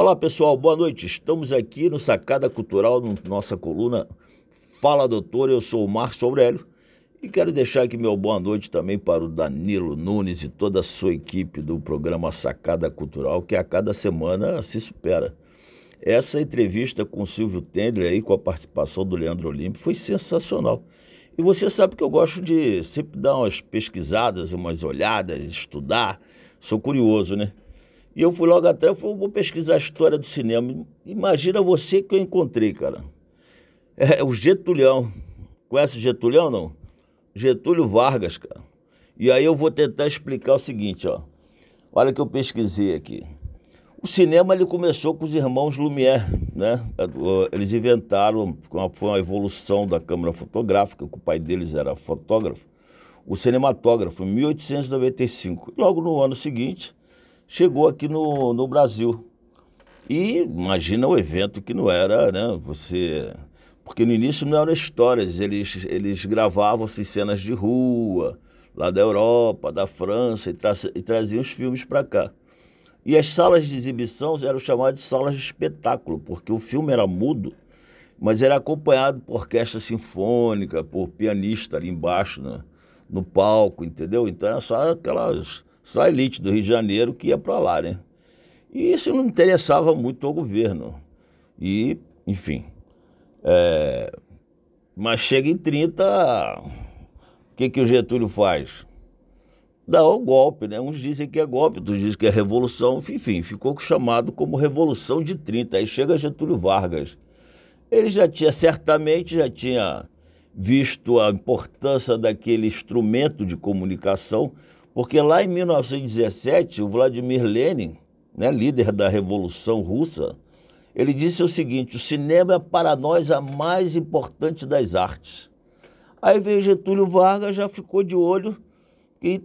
Olá pessoal, boa noite. Estamos aqui no Sacada Cultural, no nossa coluna Fala Doutor. Eu sou o Márcio Aurélio e quero deixar aqui meu boa noite também para o Danilo Nunes e toda a sua equipe do programa Sacada Cultural, que a cada semana se supera. Essa entrevista com o Silvio Tendler aí, com a participação do Leandro Olímpio, foi sensacional. E você sabe que eu gosto de sempre dar umas pesquisadas, umas olhadas, estudar. Sou curioso, né? E eu fui logo atrás, falei, vou pesquisar a história do cinema. Imagina você que eu encontrei, cara. É o Getulhão. Conhece o Getulhão, não? Getúlio Vargas, cara. E aí eu vou tentar explicar o seguinte, ó. Olha que eu pesquisei aqui. O cinema ele começou com os irmãos Lumière, né? Eles inventaram, foi uma evolução da câmera fotográfica, que o pai deles era fotógrafo, o cinematógrafo, em 1895. Logo no ano seguinte, chegou aqui no, no Brasil. E imagina o evento que não era, né? Você porque no início não eram histórias, eles, eles gravavam assim, cenas de rua, lá da Europa, da França, e, tra e traziam os filmes para cá. E as salas de exibição eram chamadas de salas de espetáculo, porque o filme era mudo, mas era acompanhado por orquestra sinfônica, por pianista ali embaixo, né, no palco, entendeu? Então era só aquelas, só a elite do Rio de Janeiro que ia para lá, né? E isso não interessava muito ao governo. E, enfim, é, mas chega em 30, o que, que o Getúlio faz? Dá o golpe, né? Uns dizem que é golpe, outros dizem que é revolução, enfim, ficou chamado como Revolução de 30. Aí chega Getúlio Vargas. Ele já tinha, certamente, já tinha visto a importância daquele instrumento de comunicação, porque lá em 1917, o Vladimir Lenin, né, líder da Revolução Russa, ele disse o seguinte: o cinema é para nós a mais importante das artes. Aí veio Getúlio Vargas, já ficou de olho, e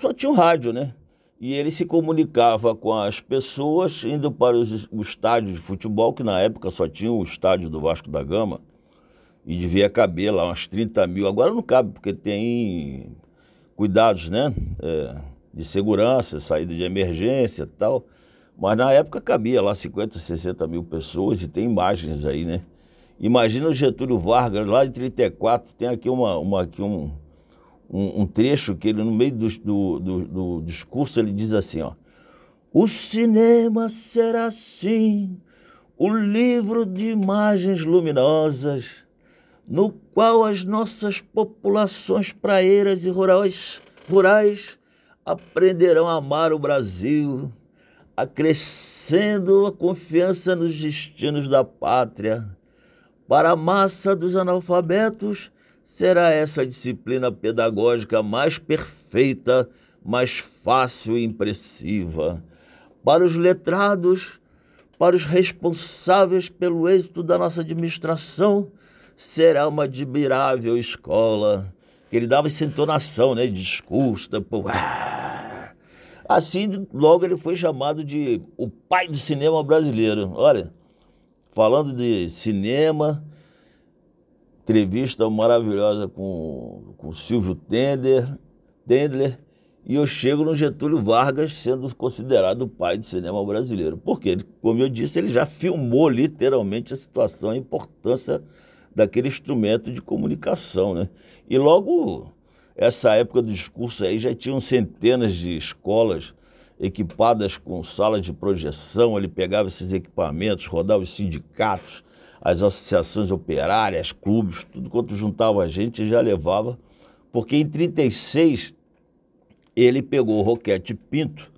só tinha um rádio, né? E ele se comunicava com as pessoas indo para os, os estádios de futebol, que na época só tinha o estádio do Vasco da Gama, e devia caber lá umas 30 mil. Agora não cabe, porque tem cuidados, né? É, de segurança, saída de emergência e tal. Mas na época cabia lá 50, 60 mil pessoas e tem imagens aí, né? Imagina o Getúlio Vargas lá em 34, tem aqui, uma, uma, aqui um, um, um trecho que ele, no meio do, do, do, do discurso, ele diz assim, ó. O cinema será assim, o livro de imagens luminosas, no qual as nossas populações praeiras e rurais, rurais aprenderão a amar o Brasil, acrescendo a confiança nos destinos da pátria. Para a massa dos analfabetos, será essa disciplina pedagógica mais perfeita, mais fácil e impressiva. Para os letrados, para os responsáveis pelo êxito da nossa administração, será uma admirável escola. Ele dava essa entonação, né, discurso, da... Ah, Assim, logo ele foi chamado de o pai do cinema brasileiro. Olha, falando de cinema, entrevista maravilhosa com, com Silvio Tender, Tendler, e eu chego no Getúlio Vargas sendo considerado o pai do cinema brasileiro. Porque, como eu disse, ele já filmou literalmente a situação, a importância daquele instrumento de comunicação, né? E logo essa época do discurso aí já tinham centenas de escolas equipadas com sala de projeção, ele pegava esses equipamentos, rodava os sindicatos, as associações operárias, clubes, tudo quanto juntava a gente já levava, porque em 36 ele pegou o Roquete Pinto,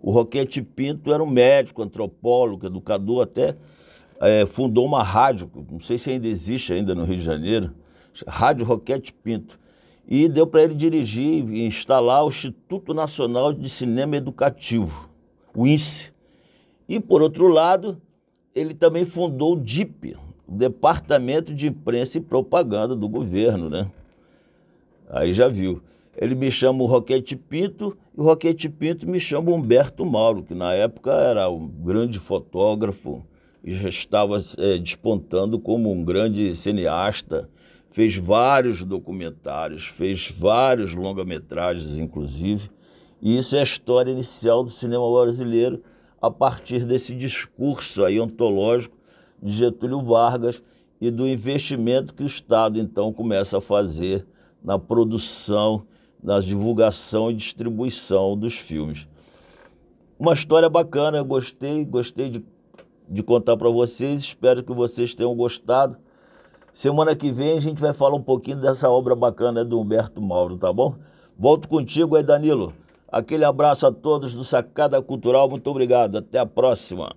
o Roquete Pinto era um médico, antropólogo, educador, até é, fundou uma rádio, não sei se ainda existe ainda no Rio de Janeiro, Rádio Roquete Pinto e deu para ele dirigir e instalar o Instituto Nacional de Cinema Educativo, o INSE. E, por outro lado, ele também fundou o DIP, o Departamento de Imprensa e Propaganda do governo, né? Aí já viu. Ele me chama o Roquete Pinto e o Roquete Pinto me chama Humberto Mauro, que na época era um grande fotógrafo já estava é, despontando como um grande cineasta fez vários documentários, fez vários longa-metragens, inclusive. E isso é a história inicial do cinema brasileiro, a partir desse discurso aí ontológico de Getúlio Vargas e do investimento que o Estado então começa a fazer na produção, na divulgação e distribuição dos filmes. Uma história bacana, gostei, gostei de, de contar para vocês, espero que vocês tenham gostado. Semana que vem a gente vai falar um pouquinho dessa obra bacana do Humberto Mauro, tá bom? Volto contigo aí, Danilo. Aquele abraço a todos do Sacada Cultural, muito obrigado, até a próxima.